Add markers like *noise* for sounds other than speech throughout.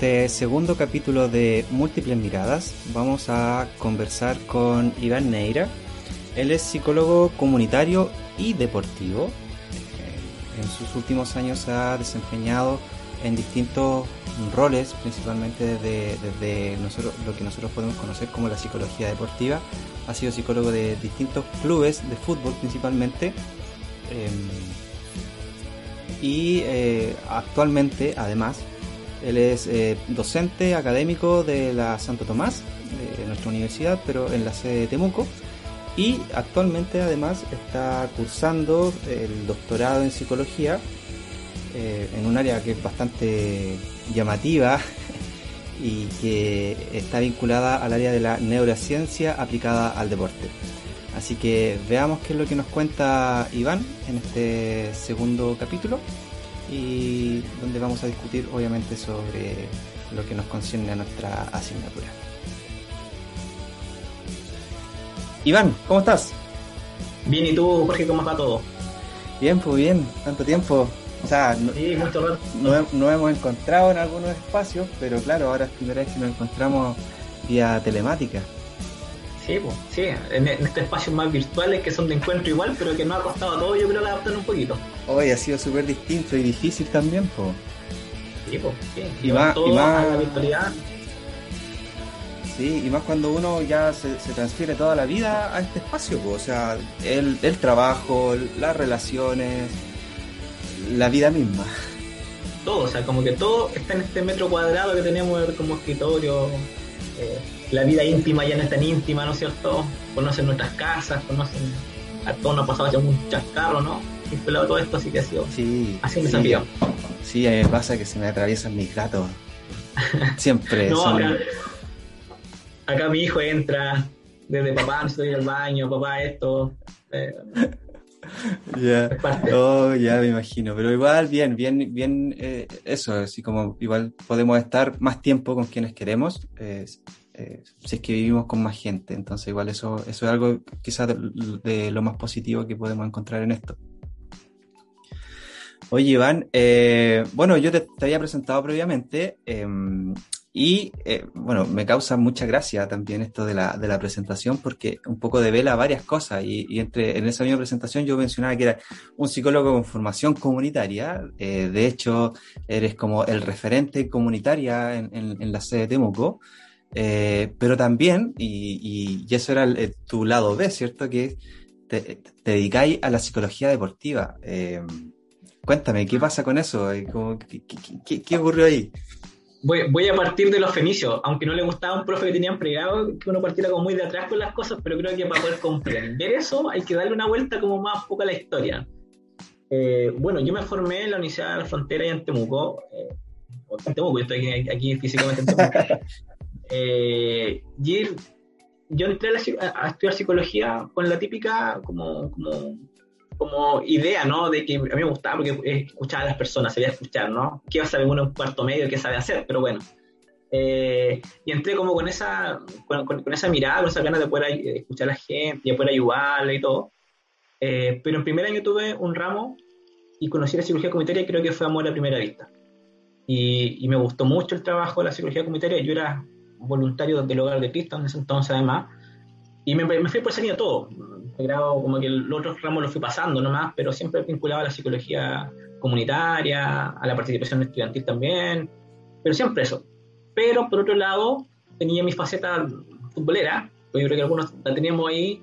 Este segundo capítulo de Múltiples Miradas vamos a conversar con Iván Neira. Él es psicólogo comunitario y deportivo. Eh, en sus últimos años ha desempeñado en distintos roles, principalmente desde, nosotros, lo que nosotros podemos conocer como la psicología deportiva. Ha sido psicólogo de distintos clubes de fútbol principalmente. Em, y eh, actualmente, además, él es eh, docente académico de la Santo Tomás, de nuestra universidad, pero en la sede de Temuco. Y actualmente además está cursando el doctorado en psicología eh, en un área que es bastante llamativa *laughs* y que está vinculada al área de la neurociencia aplicada al deporte. Así que veamos qué es lo que nos cuenta Iván en este segundo capítulo y donde vamos a discutir obviamente sobre lo que nos concierne a nuestra asignatura. Iván, ¿cómo estás? Bien, ¿y tú, Jorge, cómo está todo? Bien, pues bien, tanto tiempo. O sea, no, sí, mucho no, hemos encontrado en algunos espacios, pero claro, ahora es primera vez que nos encontramos vía telemática. Sí, pues, sí, en, estos espacios más virtuales que son de encuentro igual, pero que no ha costado todo, yo creo, adaptar un poquito. Hoy ha sido súper distinto y difícil también, pues. Sí, pues, sí. Y más, y más... la virtualidad. Sí, y más cuando uno ya se, transfiere toda la vida a este espacio, pues, o sea, el, el trabajo, las relaciones, la vida misma. Todo, o sea, como que todo está en este metro cuadrado que tenemos como escritorio. Eh, la vida íntima ya no es tan íntima, ¿no es cierto? Conocen nuestras casas, conocen a todos nos pasaba ya un chascarro, ¿no? Y todo esto así que ha sido, sí, ha sido un sí, desafío. Sí, a mí me pasa que se me atraviesan mis gatos. Siempre. *laughs* no, acá, acá, mi hijo entra desde papá, no estoy al baño, papá esto. Eh, ya, oh, ya me imagino, pero igual bien, bien, bien, eh, eso, así como igual podemos estar más tiempo con quienes queremos, eh, eh, si es que vivimos con más gente. Entonces igual eso, eso es algo quizás de, lo más positivo que podemos encontrar en esto. Oye, Iván, eh, bueno, yo te, había presentado previamente em, y, eh, bueno, me causa mucha gracia también esto de la, de la presentación porque un poco devela varias cosas y, entre, en esa misma presentación yo mencionaba que era un psicólogo con formación comunitaria, de hecho eres como el referente comunitaria en la sede de Temuco. Eh, pero también, y, y, eso era tu lado B, ¿cierto? Que te, te, dedicáis a la psicología deportiva. Eh, cuéntame, ¿qué pasa con eso? Eh, ¿Qué, qué, qué, ocurrió ahí? Voy, voy, a partir de los fenicios, aunque no le gustaba a un profe que tenían pregado que uno partiera como muy de atrás con las cosas, pero creo que para poder comprender eso hay que darle una vuelta como más poco a la historia. bueno, yo me formé en la Universidad de la Frontera y en Temuco, en Temuco, yo estoy aquí, aquí físicamente en Temuco, *laughs* Eh, yo entré a, estudiar psicología con la típica como, como, como, idea, ¿no? De que a mí me gustaba porque escuchaba a las personas, sabía escuchar, ¿no? ¿Qué va a saber uno en cuarto medio? ¿Qué sabe hacer? Pero bueno. Eh, y entré como con esa, con, esa mirada, con esa ganas de poder escuchar a la gente de poder ayudarle y todo. Eh, pero en primer año tuve un ramo y conocí la psicología comunitaria creo que fue amor a primera vista. Y, y, me gustó mucho el trabajo de la psicología comunitaria. Yo era voluntario del hogar de Cristo en ese entonces además, y me, me fui por ese todo. El grado, como que los otros ramos los fui pasando nomás, pero siempre vinculado a la psicología comunitaria, a la participación estudiantil también, pero siempre eso. Pero por otro lado, tenía mi faceta futbolera, pues yo creo que algunos la teníamos ahí,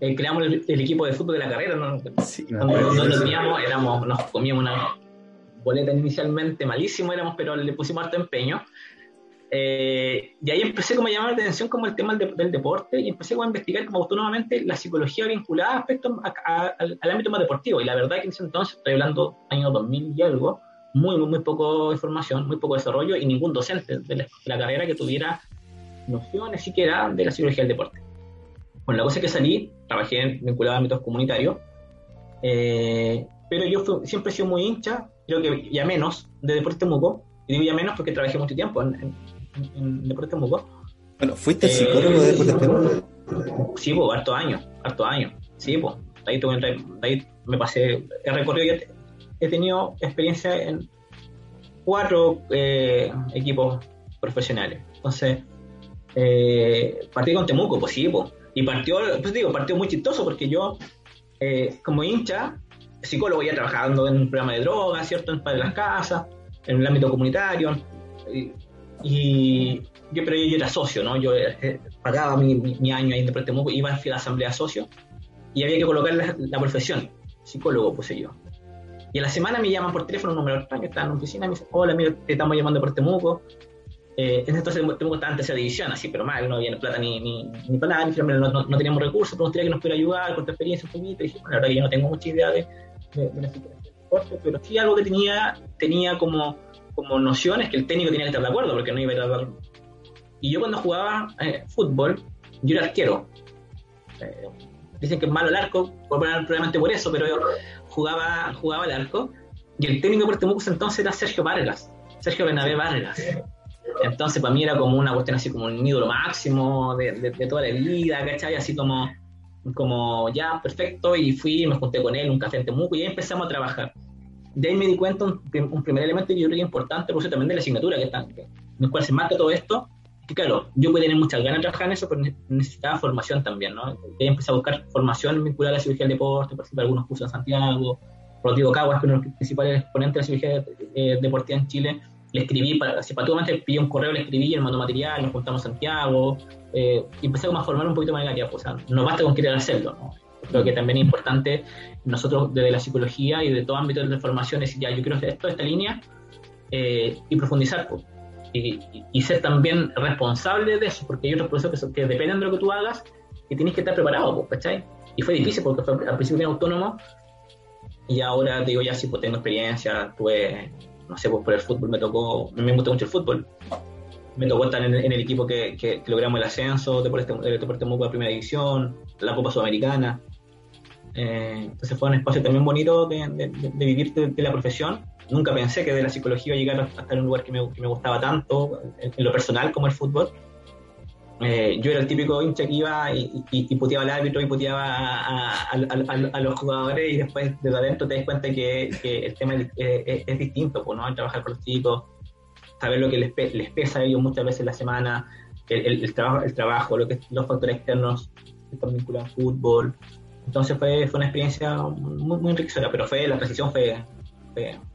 eh, creamos el, equipo de fútbol de la carrera, ¿no? Sí, Cuando lo teníamos, éramos, nos comíamos una boleta inicialmente malísimo éramos, pero le pusimos harto empeño. Eh, y ahí empecé como a llamar la atención como el tema del, deporte y empecé como a investigar como autónomamente la psicología vinculada aspecto al, ámbito más deportivo. Y la verdad que en ese entonces, estoy hablando año 2000 y algo, muy, muy, muy poco información, muy poco desarrollo y ningún docente de la, carrera que tuviera nociones siquiera de la psicología del deporte. Bueno, la cosa es que salí, trabajé vinculado a ámbitos comunitarios, eh, pero yo siempre he sido muy hincha, creo que ya menos, de deporte muco, y digo ya menos porque trabajé mucho tiempo en, en, deporte muco. Bueno, ¿fuiste psicólogo de deporte muco? Sí, pues, harto años, harto años, sí, pues, ahí, tuve, ahí me pasé, he recorrido, he tenido experiencia en cuatro eh, equipos profesionales, entonces, eh, partí con Temuco, pues sí, pues, y partió, pues digo, partió muy chistoso porque yo, eh, como hincha, psicólogo ya trabajando en un programa de drogas, ¿cierto? En de las casas, en el ámbito comunitario. Y, yo, pero yo, era socio, ¿no? Yo eh, pagaba mi, mi, año ahí en Deporte iba a la asamblea socio y había que colocar la, profesión, psicólogo puse yo. Y a la semana me llaman por teléfono un número extraño, estaba en la oficina, y me dicen, hola, mira, te estamos llamando por Temuco, eh, en entonces que estar en tercera división, así, pero mal, no había plata ni, ni, ni para nada, ni, no, no, no, teníamos recursos, pero gustaría que nos pudiera ayudar con tu experiencia un poquito. Y dije, bueno, la verdad que yo no tengo mucha idea de, de, de la deporte, pero sí algo que tenía, tenía como, como nociones que el técnico tenía que estar de acuerdo, porque no iba a estar Y yo cuando jugaba eh, fútbol, yo era arquero. Eh, dicen que es malo el arco, probablemente por eso, pero yo jugaba, jugaba el arco. Y el técnico de Temuco entonces era Sergio Vargas, Sergio Benavé Vargas. Entonces, para mí era como una cuestión así como un ídolo máximo de, de, toda la vida, ¿cachai? Así como, como ya, perfecto, y fui, me junté con él, un café en Temuco, y ahí empezamos a trabajar. De ahí me di cuenta un, un primer elemento que yo creo que es importante, por eso también de la asignatura que está, en el cual se marca todo esto, que claro, yo puedo tener muchas ganas de trabajar en eso, pero necesitaba formación también, ¿no? Y ahí empecé a buscar formación vinculada a la cirugía del deporte, participé en algunos cursos en Santiago, Rodrigo Caguas, que uno de los principales exponentes de la cirugía eh, deportiva en Chile, le escribí, para, simpáticamente pillé un correo, le escribí, él mandó material, nos juntamos en Santiago, eh, y empecé a formar un poquito más de pues, o sea, no basta con querer hacerlo, ¿no? Creo que también es importante nosotros desde la psicología y de todo ámbito de formación decir, ya, yo quiero hacer esto, esta línea, eh, y profundizar, pues, y, ser también responsable de eso, porque hay otros procesos que, dependen de lo que tú hagas y tienes que estar preparado, pues, ¿cachai? Y fue difícil porque al principio era autónomo y ahora digo ya sí, pues tengo experiencia, tuve no sé, pues por el fútbol me tocó, me gusta mucho el fútbol. Me tocó estar en, el equipo que, que, logramos el ascenso, Deportes Deporte Muco a Primera División, la Copa Sudamericana. Eh, entonces fue un espacio también bonito de, de, vivir de, la profesión. Nunca pensé que de la psicología iba a llegar a estar en un lugar que me, que me gustaba tanto, en, lo personal como el fútbol. Eh, yo era el típico hincha que iba y, y, puteaba al árbitro y puteaba a, los jugadores y después de adentro te das cuenta que, el tema es, distinto, pues, ¿no? El trabajar con los chicos, saber lo que les, pesa a ellos muchas veces la semana, el, trabajo, el trabajo, lo que los factores externos que están vinculados al fútbol. Entonces fue, fue una experiencia muy, muy enriquecedora, pero fue, la transición fue,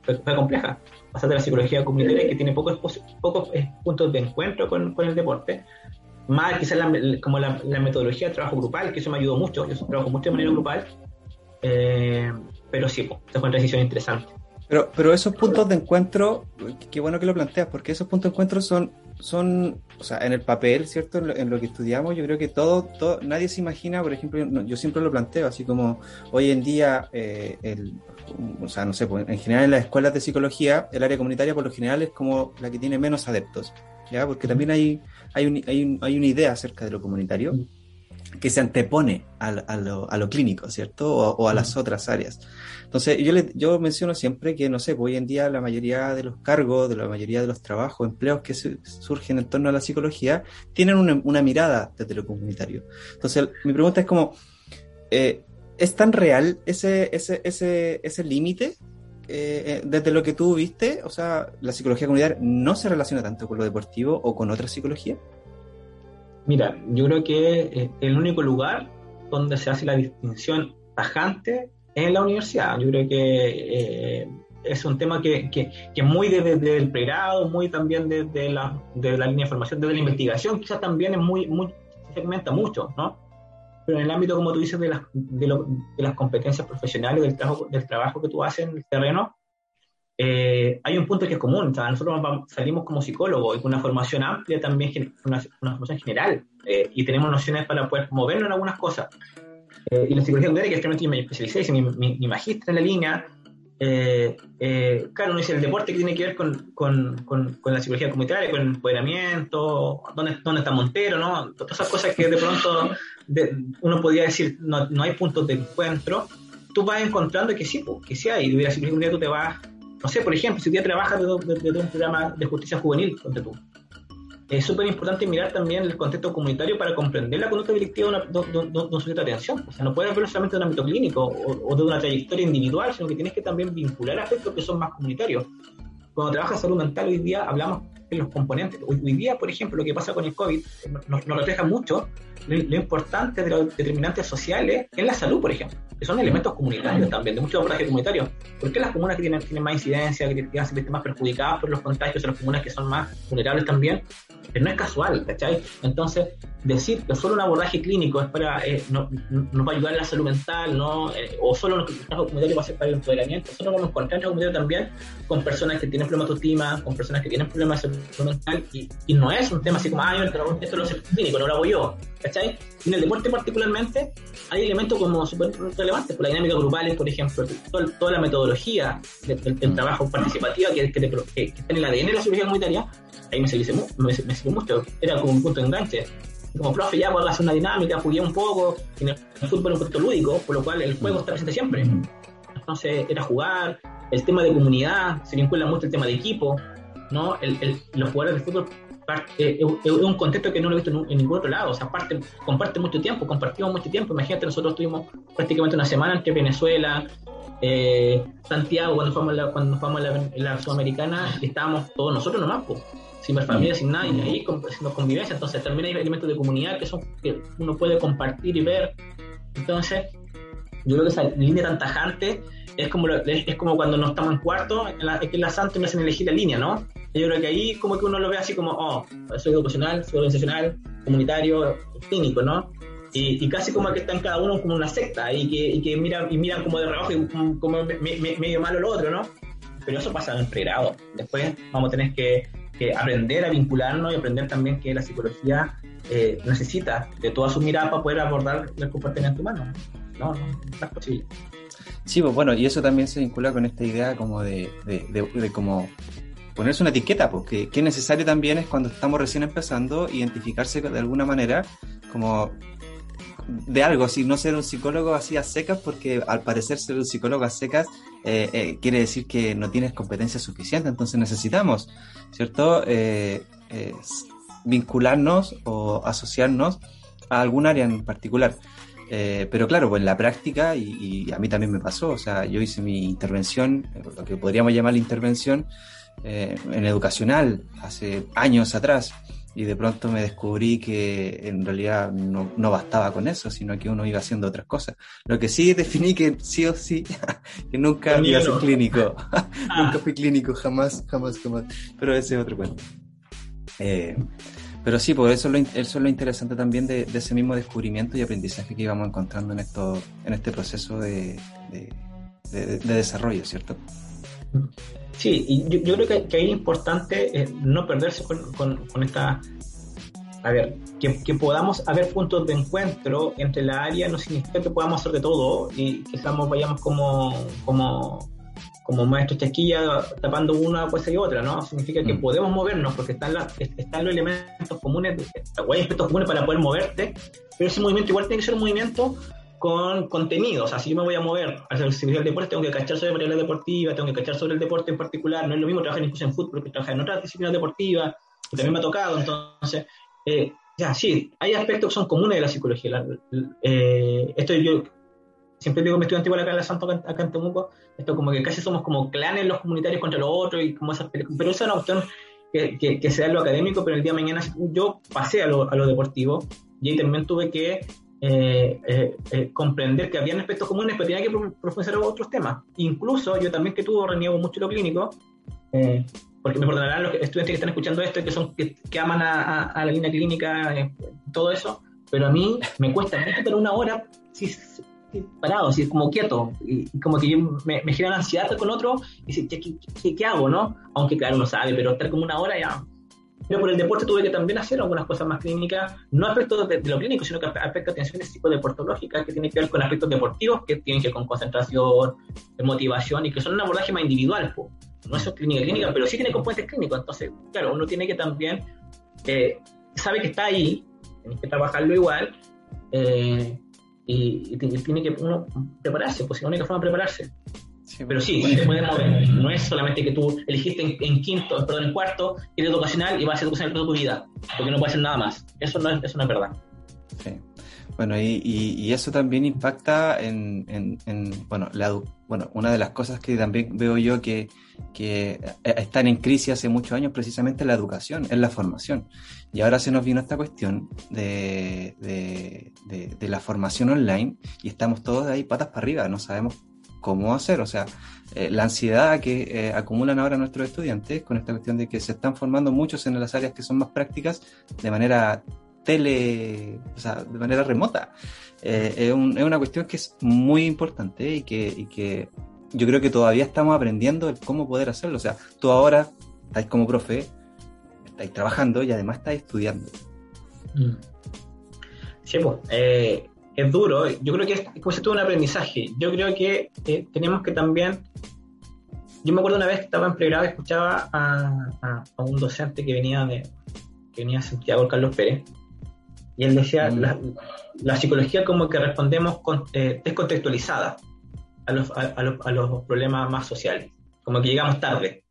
fue, compleja. Pasar de la psicología comunitaria que tiene pocos, pocos puntos de encuentro con el deporte más quizás como la, metodología de trabajo grupal, que eso me ayudó mucho, yo trabajo mucho de manera grupal, eh, pero sí, pues, fue una decisión interesante. Pero, pero esos puntos de encuentro, qué bueno que lo planteas, porque esos puntos de encuentro son, son o sea, en el papel, ¿cierto? En lo, que estudiamos, yo creo que todo, todo, nadie se imagina, por ejemplo, yo siempre lo planteo, así como hoy en día, eh, el, o sea, no sé, pues, en general en las escuelas de psicología, el área comunitaria por lo general es como la que tiene menos adeptos, ¿ya? Porque también hay hay, un, hay, hay una idea acerca de lo comunitario que se antepone a, a, lo, a lo, clínico, ¿cierto? O, a las mm. otras áreas. Entonces, yo, le, yo menciono siempre que, no sé, hoy en día la mayoría de los cargos, de la mayoría de los trabajos, empleos que surgen en torno a la psicología, tienen una, una, mirada desde lo comunitario. Entonces, mi pregunta es como, eh, ¿es tan real ese, ese, ese, ese límite eh, eh, desde lo que tú viste, o sea, la psicología comunitaria no se relaciona tanto con lo deportivo o con otra psicología? Mira, yo creo que eh, el único lugar donde se hace la distinción tajante es en la universidad. Yo creo que es un tema que, que, que muy desde, el pregrado, muy también desde la, de la línea de formación, desde la investigación, quizás también es muy, muy segmenta mucho, ¿no? Pero en el ámbito, como tú dices, de las, de, las competencias profesionales, del trabajo, del trabajo que tú haces en el terreno, eh, hay un punto que es común. nosotros salimos como psicólogos y con una formación amplia también, una, una formación general, eh, y tenemos nociones para poder movernos en algunas cosas. Eh, y la psicología comunitaria, que es que me especialicé, hice mi, mi, mi magíster en la línea. Claro, uno dice el deporte que tiene que ver con, con, con, la psicología comunitaria, con el empoderamiento, dónde, dónde está Montero, ¿no? Todas esas cosas que de pronto uno podría decir no, no hay puntos de encuentro tú vas encontrando que sí, que sí hay. Y la psicología comunitaria tú te vas no sé, por ejemplo, si tú ya trabajas desde de, un programa de justicia juvenil, tú, es súper importante mirar también el contexto comunitario para comprender la conducta delictiva de, un sujeto de atención. O sea, no puedes verlo solamente de un ámbito clínico o, de una trayectoria individual, sino que tienes que también vincular aspectos que son más comunitarios. Cuando trabajas salud mental hoy día hablamos de los componentes. Hoy, día, por ejemplo, lo que pasa con el COVID nos, refleja mucho lo, importante de los determinantes sociales en la salud, por ejemplo, que son elementos comunitarios también, de mucho abordaje comunitario. ¿Por qué las comunas que tienen, tienen más incidencia, que, tienen se más perjudicadas por los contagios, son las comunas que son más vulnerables también? Pero no es casual, ¿cachai? Entonces, decir que solo un abordaje clínico es para, eh, no, no, va a ayudar a la salud mental, ¿no? Eh, o solo un trabajo comunitario va a ser para el empoderamiento. Nosotros vamos a encontrar en comunitario también con personas que tienen problemas de autoestima, con personas que tienen problemas de salud mental, y, y no es un tema así como, ah, yo el trabajo, esto lo hace clínico, no lo hago yo, ¿cachai? En el deporte particularmente hay elementos como súper relevantes, por la dinámica grupal, por ejemplo, toda, la metodología del, trabajo participativo que, que, que, está en el ADN de la cirugía comunitaria, ahí me sirvió, me, me mucho, era como un punto de enganche como profe ya puedo hacer una dinámica, jugué un poco, en el fútbol un poquito lúdico, por lo cual el juego está presente siempre. Entonces era jugar, el tema de comunidad, se vincula mucho el tema de equipo, ¿no? El, el, los jugadores de fútbol eh, es un contexto que no lo he visto en, ningún otro lado, o sea, parte, comparte mucho tiempo, compartimos mucho tiempo, imagínate, nosotros estuvimos prácticamente una semana entre Venezuela, eh, Santiago, cuando fuimos, la, cuando fuimos la, la Sudamericana, estábamos todos nosotros nomás, pues sin ver familia, sin nada, y ahí haciendo convivencia. Entonces también hay elementos de comunidad que son que uno puede compartir y ver. Entonces, yo creo que esa línea tan tajante es como, es, como cuando nos estamos en cuarto, en la, en la Santo me hacen elegir la línea, ¿no? Yo creo que ahí como que uno lo ve así como, oh, soy educacional, soy organizacional, comunitario, clínico, ¿no? Y, casi como que están cada uno como una secta y que, y que miran, y miran como de rebajo y como, medio malo lo otro, ¿no? Pero eso pasa en el pregrado. Después vamos a tener que que aprender a vincularnos y aprender también que la psicología eh, necesita de toda su mirada para poder abordar el comportamiento humano. No, no, no es posible. Sí, pues bueno, y eso también se vincula con esta idea como de, de, de, como ponerse una etiqueta, porque que necesario también es cuando estamos recién empezando identificarse de alguna manera como de algo, así, no ser un psicólogo así a secas, porque al parecer ser un psicólogo a secas eh, eh, quiere decir que no tienes competencia suficiente, entonces necesitamos, ¿cierto? Eh, vincularnos o asociarnos a algún área en particular. pero claro, pues en la práctica, y, y, a mí también me pasó, o sea, yo hice mi intervención, lo que podríamos llamar la intervención en educacional, hace años atrás, y de pronto me descubrí que en realidad no, no, bastaba con eso, sino que uno iba haciendo otras cosas. Lo que sí definí que sí o sí, *laughs* que nunca iba a ser clínico. *laughs* *laughs* nunca ah. fui clínico, jamás, jamás, jamás. Pero ese es otro cuento. Eh, pero sí, por eso, eso es lo interesante también de, ese mismo descubrimiento y aprendizaje que íbamos encontrando en, esto, en este proceso de, de, desarrollo, ¿cierto? Sí, y yo, creo que, que, ahí es importante eh, no perderse con, con, esta... A ver, que, que, podamos haber puntos de encuentro entre la área no significa que podamos hacer de todo y que estamos, vayamos como, como, como maestros chasquilla tapando una cosa y otra, ¿no? Significa que mm. podemos movernos porque están, están los elementos comunes, hay aspectos comunes para poder moverte, pero ese movimiento igual tiene que ser un movimiento con contenido. O yo me voy a mover hacia el servicio del deporte, tengo que cachar sobre variables deportivas, tengo que cachar sobre el deporte en particular. No es lo mismo trabajar incluso en fútbol que trabajar en otras disciplinas deportivas, que también me ha tocado. Entonces, eh, ya, sí, hay aspectos que son comunes de la psicología. Eh, esto yo siempre digo, me estudiante igual acá en la Santo, acá en Temuco, esto como que casi somos como clanes los comunitarios contra los otros y como esas Pero esa es una opción que, que, que, sea lo académico, pero el día de mañana yo pasé a lo, a lo deportivo y ahí también tuve que eh, eh, eh, comprender que habían aspectos comunes, pero tenía que profundizar otros temas. Incluso yo también que tuvo reniego mucho lo clínico, porque me perdonarán los estudiantes que están escuchando esto, que son que, aman a, la línea clínica, todo eso, pero a mí me cuesta mucho una hora, si, parado, así como quieto, y, como que yo me, me genera ansiedad con otro, y dice, ¿qué, qué, hago, no? Aunque claro, uno sabe, pero estar como una hora ya... Pero por el deporte tuve que también hacer algunas cosas más clínicas, no aspectos de, lo clínico, sino que aspectos de tipo deportológica, que tienen que ver con aspectos deportivos, que tienen que ver con concentración, motivación, y que son un abordaje más individual, no es clínica clínica, pero sí tiene componentes clínicos, entonces, claro, uno tiene que también, eh, sabe que está ahí, tiene que trabajarlo igual, eh, y, tiene que uno prepararse, pues la única forma de prepararse. Pero sí, se puede mover. No es solamente que tú elegiste en, quinto, perdón, en cuarto, eres educacional y vas a ser educacional toda tu vida, porque no puede hacer nada más. Eso no es, eso no es verdad. Sí. Bueno, y, y, eso también impacta en, en, en bueno, la, bueno, una de las cosas que también veo yo que, que están en crisis hace muchos años precisamente la educación, es la formación. Y ahora se nos vino esta cuestión de, de, la formación online y estamos todos ahí patas para arriba, no sabemos cómo hacer. O sea, eh, la ansiedad que eh, acumulan ahora nuestros estudiantes con esta cuestión de que se están formando muchos en las áreas que son más prácticas de manera tele, o sea, de manera remota. Eh, es, una cuestión que es muy importante y que, y que yo creo que todavía estamos aprendiendo el cómo poder hacerlo. O sea, tú ahora estás como profe, estáis trabajando y además estáis estudiando. Mm. Sí, pues, es duro. Yo creo que es si todo un aprendizaje. Yo creo que eh, tenemos que también. Yo me acuerdo una vez que estaba en pregrado y escuchaba a, un docente que venía de que venía de Santiago, Carlos Pérez, y él decía, mm. la, psicología como que respondemos con, eh, descontextualizada a los, a, los, a los problemas más sociales, como que llegamos tarde.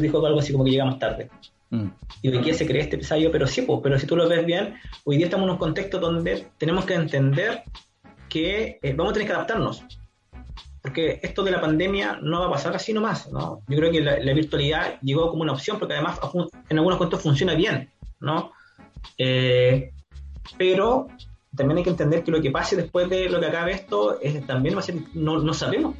Dijo algo así como que llegamos tarde. Mm. ¿Y de qué se cree este ensayo? Pero sí, pero si tú lo ves bien, hoy día estamos en un contexto donde tenemos que entender que eh, vamos a tener que adaptarnos. Porque esto de la pandemia no va a pasar así nomás, ¿no? Yo creo que la, virtualidad llegó como una opción, porque además en algunos contextos funciona bien, ¿no? Eh, pero también hay que entender que lo que pase después de lo que acabe esto es, también va a ser, no, no sabemos,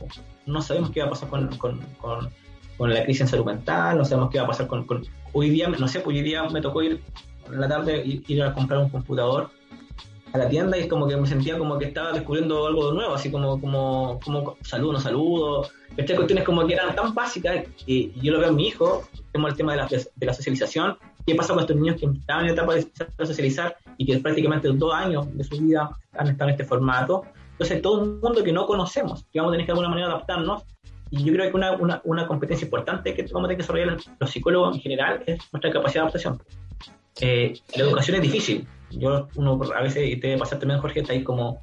no sabemos qué va a pasar con, con, con, la crisis en salud mental, no sabemos qué va a pasar con, hoy día, no sé, pues hoy día me tocó ir en la tarde, ir a comprar un computador a la tienda y es como que me sentía como que estaba descubriendo algo nuevo, así como, como, como saludo, no saludo. Estas cuestiones como que eran tan básicas y yo lo veo en mi hijo, tenemos el tema de la, de la socialización, qué pasa con estos niños que estaban en etapa de socializar y que prácticamente dos años de su vida han estado en este formato. Entonces, todo un mundo que no conocemos, que vamos a tener que de alguna manera adaptarnos. Y yo creo que una, una, una competencia importante que vamos a tener que desarrollar los psicólogos en general es nuestra capacidad de adaptación. Eh, la educación es difícil. Yo, uno a veces, y te debe pasar también, Jorge, está ahí como,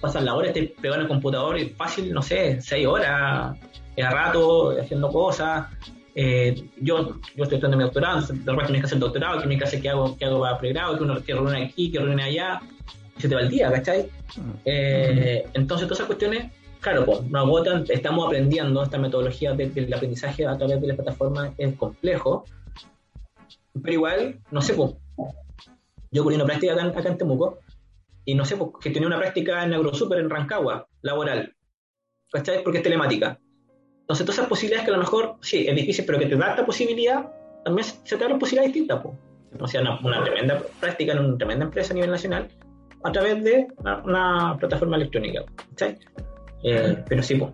pasan la hora, te pegando el computador y fácil, no sé, seis horas, a rato, haciendo cosas. Eh, yo, yo estoy estudiando mi doctorado, de repente tienes que hacer el doctorado, que me hace que hago, que hago para pregrado, que uno que reúne aquí, que reúne allá, y se te va el día, ¿cachai? Mm. Eh, entonces, todas esas cuestiones, claro, pues, nos agotan, estamos aprendiendo esta metodología del aprendizaje a través de la plataforma, es complejo, pero igual, no sé, pues, yo ocurrí una práctica acá, acá, en Temuco, y no sé, pues, que tenía una práctica en AgroSuper en Rancagua, laboral, ¿cachai? Porque es telemática entonces, todas esas posibilidades que a lo mejor, sí, es difícil, pero que te da esta posibilidad, también se te dan posibilidades distintas. Pues. O sea, una, tremenda práctica en una tremenda empresa a nivel nacional a través de una, plataforma electrónica. Eh, pero sí, pues,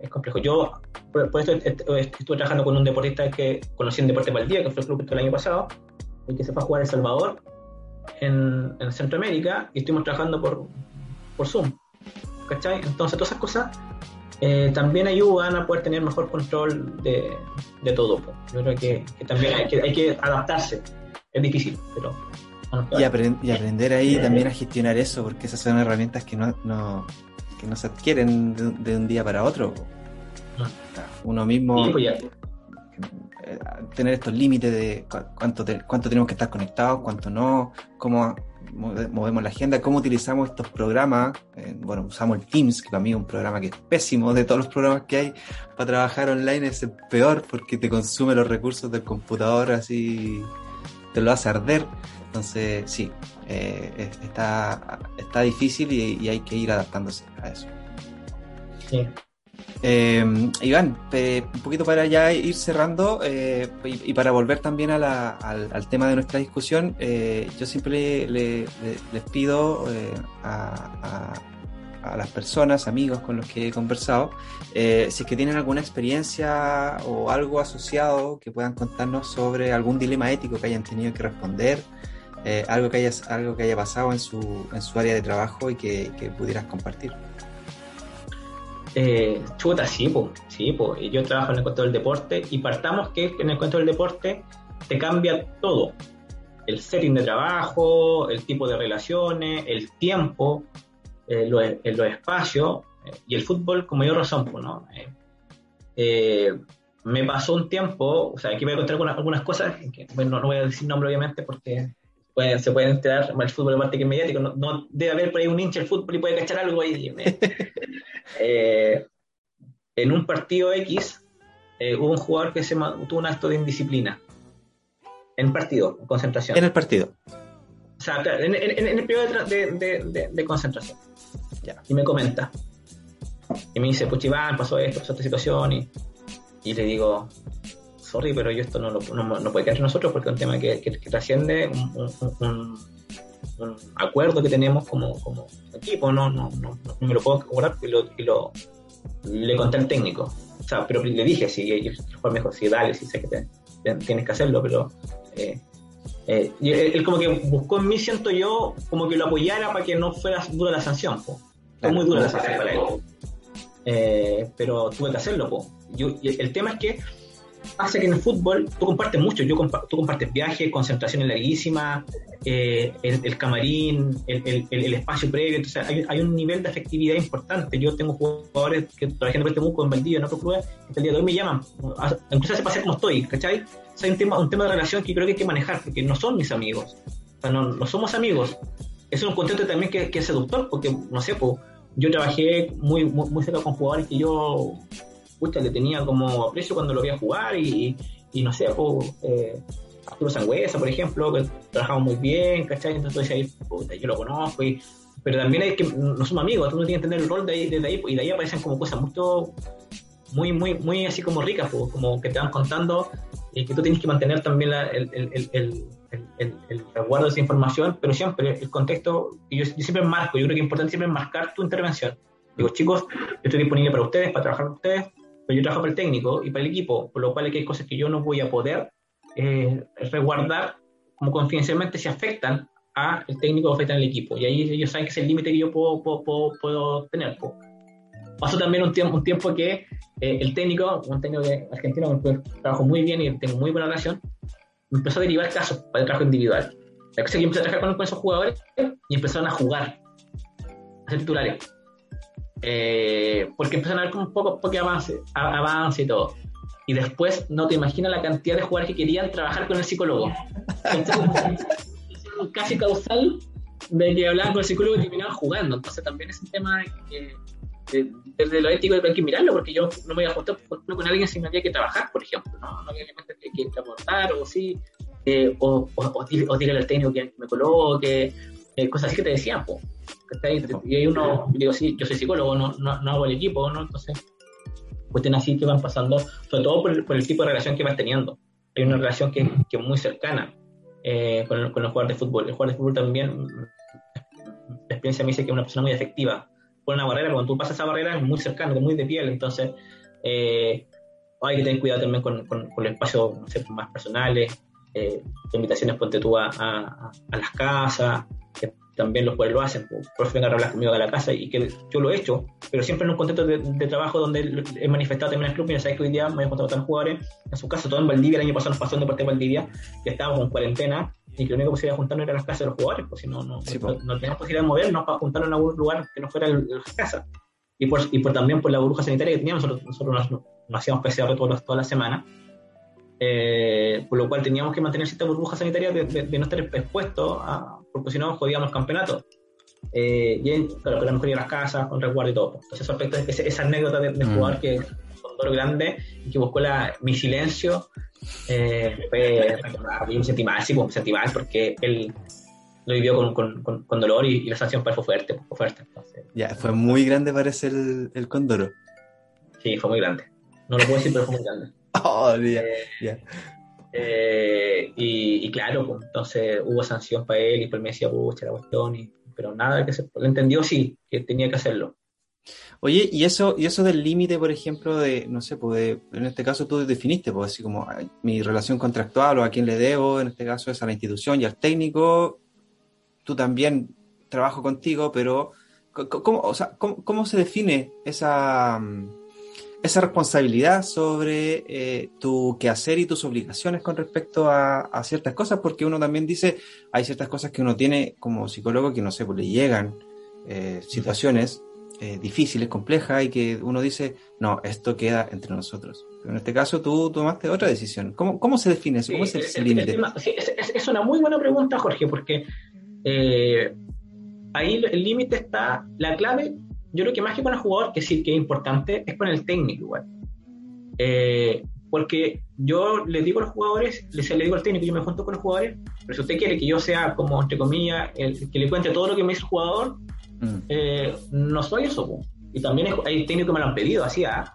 es complejo. Yo, por, eso estuve trabajando con un deportista que conocí en Deporte Día, que fue el club el año pasado, y que se fue a jugar en El Salvador, en, en Centroamérica, y estuvimos trabajando por, por Zoom. ¿Cachai? Entonces, todas esas cosas eh, también ayudan a poder tener mejor control de, de todo. Yo creo que, también hay que, hay que adaptarse. Es difícil, pero... y, y, aprender ahí también a gestionar eso, porque esas son herramientas que no, no, que no se adquieren de, un día para otro. Uno mismo... Pues eh, tener estos límites de cuánto, cuánto tenemos que estar conectados, cuánto no, cómo movemos la agenda, cómo utilizamos estos programas. Eh, bueno, usamos el Teams, que para mí es un programa que es pésimo de todos los programas que hay para trabajar online, es el peor porque te consume los recursos del computador, así te lo hace arder. Entonces, sí, eh, está, está difícil y, y, hay que ir adaptándose a eso. Sí. Eh, Iván, un poquito para ya ir cerrando eh, y, para volver también al, tema de nuestra discusión, eh, yo siempre les pido a, a las personas, amigos con los que he conversado, eh, si es que tienen alguna experiencia o algo asociado que puedan contarnos sobre algún dilema ético que hayan tenido que responder, eh, algo, que haya, algo que haya pasado en su, en su área de trabajo y que, pudieras compartir. Eh, chuta, sí, pues, sí, pues. Yo trabajo en el control del deporte y partamos que en el control del deporte te cambia todo. El setting de trabajo, el tipo de relaciones, el tiempo, eh, los, espacios eh, y el fútbol como yo razón, ¿no? Me pasó un tiempo, o sea, aquí voy a contar algunas, cosas, que, bueno, no voy a decir nombre obviamente porque se pueden enterar, el fútbol es parte que mediático, no, no, debe haber por ahí un hincha del fútbol y puede cachar algo ahí. *laughs* en un partido X hubo un jugador que se tuvo un acto de indisciplina. En partido, en concentración. En el partido. O sea, en, el periodo de concentración. Y me comenta. Y me dice, pues Iván, pasó esto, pasó esta situación. Y, y le digo, sorry, pero yo esto no, lo, no, puede quedar entre nosotros porque es un tema que, que, trasciende un, un, acuerdo que tenemos como, como equipo. No, no, no, no me lo puedo cobrar y lo, y lo le conté al técnico. O sea, pero le dije, si el jugador me dijo, sí, dale, sí sé que tienes que hacerlo, pero eh, eh, él, como que buscó en mí, siento yo, como que lo apoyara para que no fuera dura la sanción. Fue muy dura la sanción para él. Eh, pero tuve que hacerlo. el tema es que pasa que en el fútbol tú compartes mucho. Yo tú compartes viajes, concentraciones larguísimas, eh, el, camarín, el, espacio previo. Entonces hay, un nivel de afectividad importante. Yo tengo jugadores que trabajando en Temuco, en Valdivia, en otros clubes, que el día de hoy me llaman. Incluso se pasa como estoy, ¿cachai? hay un tema, un tema de relación que creo que hay que manejar, porque no son mis amigos. O sea, no, somos amigos. Es un contexto también que, es seductor, porque, no sé, yo trabajé muy, muy, cerca con jugadores que yo, pucha, le tenía como aprecio cuando lo veía jugar y, y no sé, pues, eh, Arturo Sangüesa, por ejemplo, que trabajamos muy bien, ¿cachai? Entonces ahí, puta, yo lo conozco y pero también hay que no somos amigos, tú no tienes que tener el rol de ahí, desde ahí y de ahí aparecen como cosas mucho muy muy muy así como ricas, pues, como que te van contando y que tú tienes que mantener también el, el, el, el, resguardo de esa información, pero siempre el contexto, yo, yo siempre marco, yo creo que es importante siempre marcar tu intervención. Digo, chicos, yo estoy disponible para ustedes, para trabajar con ustedes, pero yo trabajo para el técnico y para el equipo, por lo cual hay cosas que yo no voy a poder eh, resguardar como confidencialmente si afectan al técnico o afectan al equipo. Y ahí ellos saben que es el límite que yo puedo, puedo, puedo, tener. Pasó también un tiempo, un tiempo que eh, el técnico, un técnico de argentino que trabajo muy bien y tengo muy buena relación, me empezó a derivar casos para el trabajo individual. La cosa que empecé a trabajar con, esos jugadores y empezaron a jugar, a ser titulares. Eh, porque empezaron a ver un poco, poco avance, avance y todo. Y después no te imaginas la cantidad de jugadores que querían trabajar con el psicólogo. *laughs* casi causal de que hablaban con el psicólogo y terminaban jugando. Entonces también es un tema que desde lo ético hay que mirarlo, porque yo no me voy a juntar con alguien sin había que trabajar, por ejemplo, no, no había que, que, aportar o sí, eh, o, o, o, dígale al técnico que me coloque, eh, cosas así que te decían, po, y ahí uno, digo, sí, yo soy psicólogo, no, no, no hago el equipo, ¿no? Entonces, cuestiones así que van pasando, sobre todo por el, por el, tipo de relación que vas teniendo. Hay una relación que, que es muy cercana eh, con, con, los jugadores de fútbol. El jugador de fútbol también, la experiencia me dice que es una persona muy efectiva una barrera, cuando tú pasas esa barrera es muy cercano, es muy de piel, entonces eh, hay que tener cuidado también con, con, con los espacios más personales, eh, invitaciones ponte tú a, a, las casas, también los cuales lo hacen, por favor vengan a hablar conmigo de la casa y que yo lo he hecho, pero siempre en un contexto de, trabajo donde he manifestado también el club, y sabes que hoy día me he encontrado jugadores, en su caso todo en Valdivia, el año pasado nos pasó en Deporte de Valdivia, que estábamos en cuarentena, y que lo único que se iba a juntar no era las casas de los jugadores, pues si no, no, no, teníamos posibilidad de movernos para juntarnos en algún lugar que no fuera las casas. Y por, y por también por la burbuja sanitaria que teníamos, nosotros, nosotros nos, hacíamos PCR todas toda la semana, eh, por lo cual teníamos que mantener cierta burbuja sanitaria de, de, no estar expuestos, a, porque si no jodíamos el campeonato. Eh, y claro, pero mejor ir a las casas con resguardo y todo. Entonces, ese aspecto, esa, esa anécdota de, de mm. jugador que con dolor grande y que buscó la, mi silencio eh, yo me sentí mal, sí, pues, me sentí mal porque él lo vivió con, con, con, dolor y, la sanción fue fuerte, fue fuerte. ya, fue muy grande parece el, el cóndoro. Sí, fue muy grande. No lo puedo decir, pero fue muy grande. *laughs* Oh, yeah, eh, eh, y, claro, pues, entonces hubo sanción para él y pues me decía, pucha, la cuestión, y pero nada que se entendió sí, que tenía que hacerlo. Oye, y eso, y eso del límite, por ejemplo, de, no sé, pues en este caso tú definiste, pues así como mi relación contractual o a quién le debo, en este caso es a la institución y al técnico, tú también trabajo contigo, pero ¿cómo, se define esa, esa responsabilidad sobre eh, tu quehacer y tus obligaciones con respecto a, ciertas cosas? Porque uno también dice, hay ciertas cosas que uno tiene como psicólogo que no sé, pues le llegan eh, situaciones eh, difíciles, complejas, y que uno dice, no, esto queda entre nosotros. Pero en este caso tú tomaste otra decisión. ¿Cómo, cómo se define eso? ¿Cómo es el, límite? es, una muy buena pregunta, Jorge, porque eh, ahí el límite está, la clave, yo creo que más que con el jugador, que sí que es importante, es con el técnico igual. Eh, porque yo le digo a los jugadores, les, le digo al técnico, yo me junto con los jugadores, pero si usted quiere que yo sea como, entre comillas, el, que le cuente todo lo que me dice el jugador, Mm. Eh, no soy eso. Y también hay técnicos que me lo han pedido, así, ah,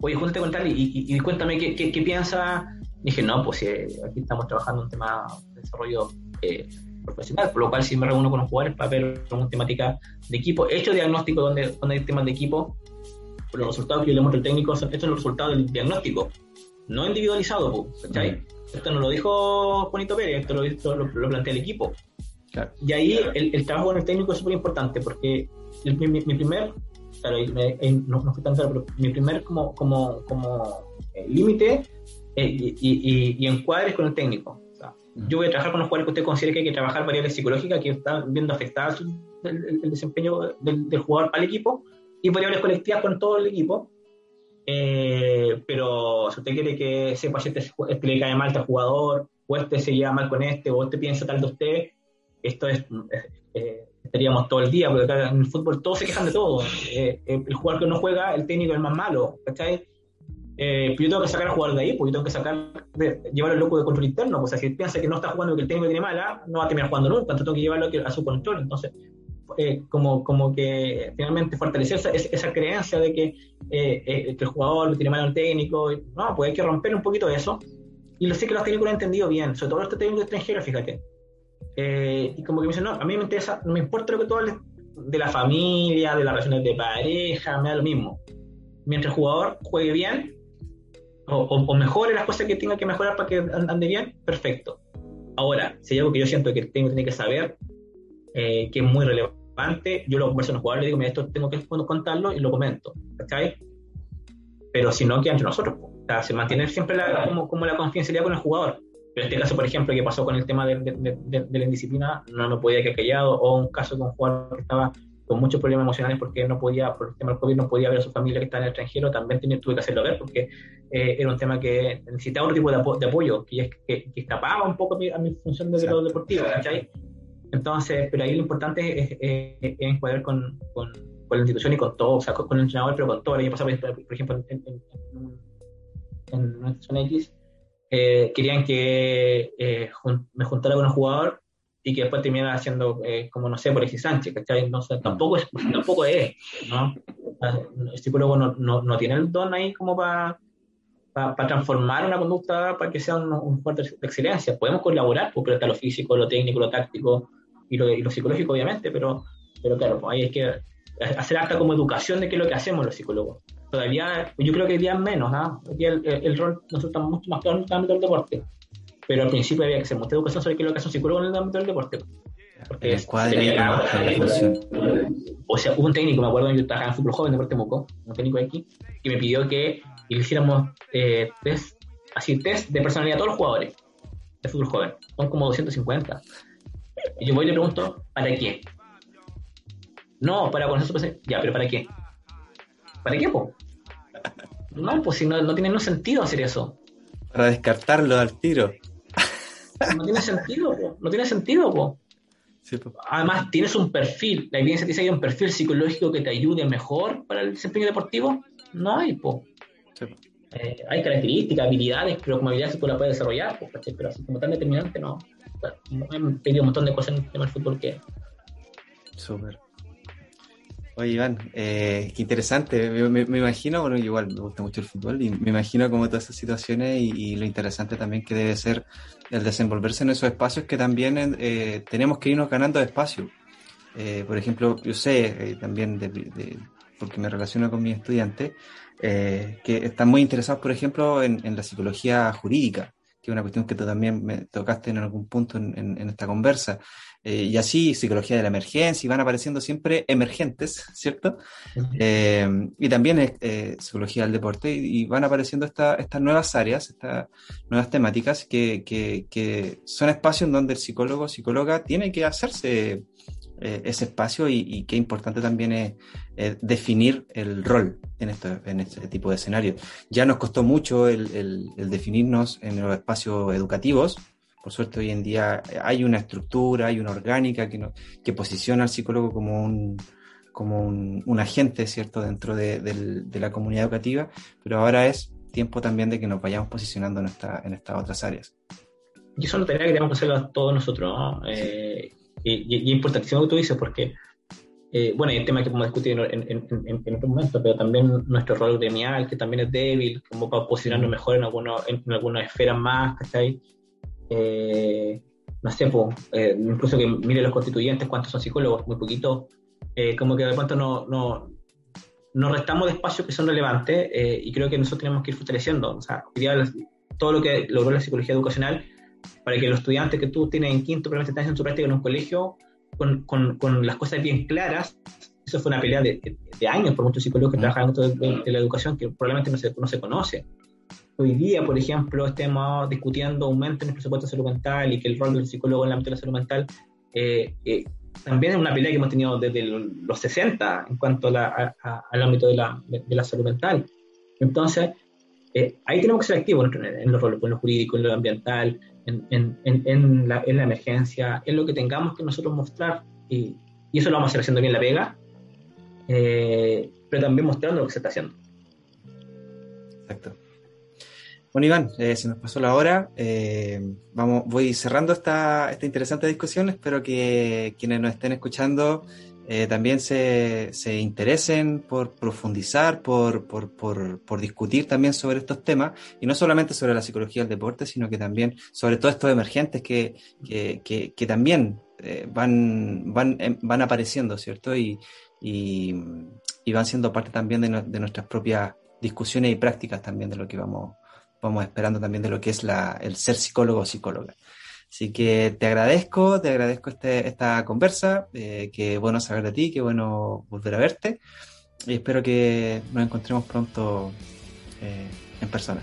oye, júntate con tal y, cuéntame qué, qué, piensa. Dije, no, pues aquí estamos trabajando un tema de desarrollo eh, profesional, por lo cual si me reúno con los jugadores para ver una temática de equipo. He hecho diagnóstico donde, donde hay temas de equipo, pero los resultados que yo le muestro al técnico son, estos son los resultados del diagnóstico, no individualizado, ¿cachai? Mm. Esto no lo dijo Juanito Pérez, esto lo, lo plantea el equipo. Y ahí el, trabajo con el técnico es súper importante porque mi, primer, claro, no, no fue tan claro, pero mi primer como, como, como eh, límite eh, y, y, y, encuadre es con el técnico. Yo voy a trabajar con los que usted considere que hay que trabajar variables psicológicas que están viendo afectadas el, desempeño del, jugador para el equipo y variables colectivas con todo el equipo. Eh, pero si usted quiere que sepa si este, este le cae mal a este jugador, o este se lleva mal con este, o este piensa tal de usted, esto es, eh, estaríamos todo el día, porque acá en el fútbol todos se quejan de todo. Eh, eh, el jugador que no juega, el técnico es el más malo, ¿cachai? Eh, yo tengo que sacar al jugador de ahí, porque yo tengo que sacar, de, llevar el loco de control interno. O sea, si piensa que no está jugando que el técnico tiene mala, no va a terminar jugando nunca, entonces tengo que llevarlo a su control. Entonces, como, como que finalmente fortalecer esa, creencia de que, que, el jugador tiene mal al técnico, no, pues hay que romper un poquito eso. Y lo sé que los técnicos lo han entendido bien, sobre todo los técnicos extranjeros, fíjate. Eh, y como que me dicen, no, a mí me interesa, no me importa lo que hables de la familia, de las relaciones de pareja, me da lo mismo. Mientras el jugador juegue bien, o, mejore las cosas que tenga que mejorar para que ande bien, perfecto. Ahora, si hay algo que yo siento que tengo, tiene que saber, eh, que es muy relevante, yo lo converso con el jugador, le digo, mira, esto tengo que contarlo y lo comento, ¿cachai? Pero si no, queda entre nosotros. O sea, se mantiene siempre la, como, como la confidencialidad con el jugador en este caso, por ejemplo, que pasó con el tema de, la indisciplina, no me podía quedar callado, o un caso con un jugador que estaba con muchos problemas emocionales porque no podía, por el tema del COVID, no podía ver a su familia que está en el extranjero, también tenía, tuve que hacerlo ver porque eh, era un tema que necesitaba otro tipo de, apoyo, que, es, que, escapaba un poco a mi, función de lo deportivo, ¿cachai? Entonces, pero ahí lo importante es, es, encuadrar con, con, la institución y con todo, o sea, con, el entrenador, pero con todo. El año pasado, por, ejemplo, en, en, en, en una institución X, eh, querían que eh, me juntara con un jugador y que después terminara haciendo, eh, como no sé, X Sánchez, ¿cachai? Tampoco, es, tampoco es, ¿no? El psicólogo no, no, no tiene el don ahí como para para transformar una conducta para que sea un, un fuerte de excelencia. Podemos colaborar, porque está lo físico, lo técnico, lo táctico y lo, y lo psicológico, obviamente, pero, pero claro, pues ahí hay que hacer acta como educación de qué es lo que hacemos los psicólogos todavía, yo creo que hoy día menos, ¿ah? Día el, el, rol nosotros estamos mucho más claro en el ámbito del deporte. Pero al principio había que hacer mucha educación sobre qué es lo que hace un psicólogo en el ámbito del deporte. Porque es O sea, hubo un técnico, me acuerdo, yo trabajaba en fútbol joven de Puerto Moco, un técnico de aquí, que me pidió que hiciéramos eh, test, así, test de personalidad a todos los jugadores de fútbol joven. Son como 250. Y yo voy y le pregunto, ¿para qué? No, para conocer su personalidad. Ya, pero ¿para qué? ¿Para qué, po? No, pues si no, no tiene no sentido hacer eso. Para descartarlo al tiro. No tiene sentido, po. No tiene sentido, po. Además, tienes un perfil, la evidencia dice que hay un perfil psicológico que te ayude mejor para el desempeño deportivo. No hay, po. Eh, hay características, habilidades, pero como habilidades tú la puedes desarrollar, pero así como tan determinante, no. Bueno, he pedido un montón de cosas en el tema del fútbol que. Súper. Oye, Iván, eh, qué interesante. Me, imagino, bueno, igual me gusta mucho el fútbol y me imagino como todas esas situaciones y, lo interesante también que debe ser el desenvolverse en esos espacios que también eh, tenemos que irnos ganando espacio. Eh, por ejemplo, yo sé también, de, porque me relaciono con mis estudiantes, que están muy interesados, por ejemplo, en, en la psicología jurídica que es una cuestión que tú también me tocaste en algún punto en, esta conversa. Eh, y así, psicología de la emergencia, y van apareciendo siempre emergentes, ¿cierto? Eh, y también eh, psicología del deporte, y, van apareciendo estas nuevas áreas, estas nuevas temáticas, que, que, son espacios en donde el psicólogo o psicóloga tiene que hacerse eh, ese espacio y, qué importante también es definir el rol en, esto, en este tipo de escenarios. Ya nos costó mucho el, definirnos en los espacios educativos. Por suerte hoy en día hay una estructura, hay una orgánica que, que posiciona al psicólogo como un, como un, agente, ¿cierto?, dentro de, la comunidad educativa, pero ahora es tiempo también de que nos vayamos posicionando en, esta, en estas otras áreas. Y eso es lo que tenemos que hacerlo todos nosotros. ¿no? Eh, y, y, importantísimo lo que tú dices, porque, eh, bueno, hay un tema que podemos discutir en, en, en, en, otro momento, pero también nuestro rol gremial, que también es débil, como para posicionarnos mejor en, algunos, en, algunas esferas más, ¿cachai? Eh, no sé, pues, eh, incluso que mire los constituyentes, cuántos son psicólogos, muy poquitos, eh, como que de pronto no, no, no restamos de espacios que son relevantes eh, y creo que nosotros tenemos que ir fortaleciendo. O sea, todo lo que logró la psicología educacional para que los estudiantes que tú tienes en quinto probablemente están haciendo su práctica en un colegio con, con, con, las cosas bien claras. Eso fue una pelea de, de, años por muchos psicólogos que trabajan dentro de, la educación que probablemente no se, no se conoce. Hoy día, por ejemplo, estemos discutiendo aumento en el presupuesto de salud mental y que el rol del psicólogo en el ámbito de la salud mental eh, eh, también es una pelea que hemos tenido desde los 60 en cuanto a al ámbito de la, de la salud mental. Entonces, eh, ahí tenemos que ser activos en, los roles, en lo jurídico, en lo ambiental, en, la, emergencia, en lo que tengamos que nosotros mostrar. Y, eso lo vamos a hacer haciendo bien la pega, eh, pero también mostrando lo que se está haciendo. Exacto. Bueno, Iván, eh, se nos pasó la hora. vamos, voy cerrando esta, esta interesante discusión. Espero que quienes nos estén escuchando eh, también se, se, interesen por profundizar, por, por, por, por, discutir también sobre estos temas, y no solamente sobre la psicología del deporte, sino que también sobre todos estos emergentes que, que, que, también eh, van, van, em, van apareciendo, ¿cierto? Y, y, van siendo parte también de, de, nuestras propias discusiones y prácticas también de lo que vamos, vamos esperando también de lo que es la, el ser psicólogo o psicóloga. Así que te agradezco, te agradezco este, esta conversa, eh, qué bueno saber de ti, qué bueno volver a verte y espero que nos encontremos pronto eh, en persona.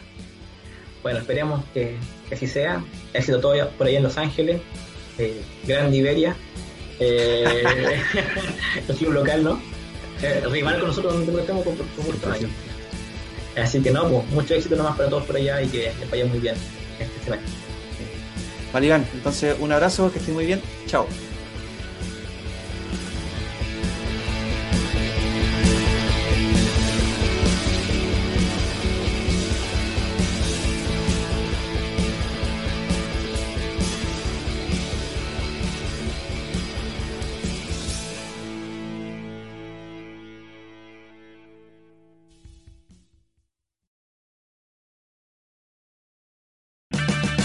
Bueno, esperemos que, así sea. Éxito todo por ahí en Los Ángeles, eh, Gran Iberia, eh, *laughs* un local, ¿no? Eh, rival con nosotros donde estamos por, por, muchos años. Así que no, pues mucho éxito nomás para todos por allá y que les vaya muy bien este semestre. Vale, Iván, entonces un abrazo, que estés muy bien. Chao.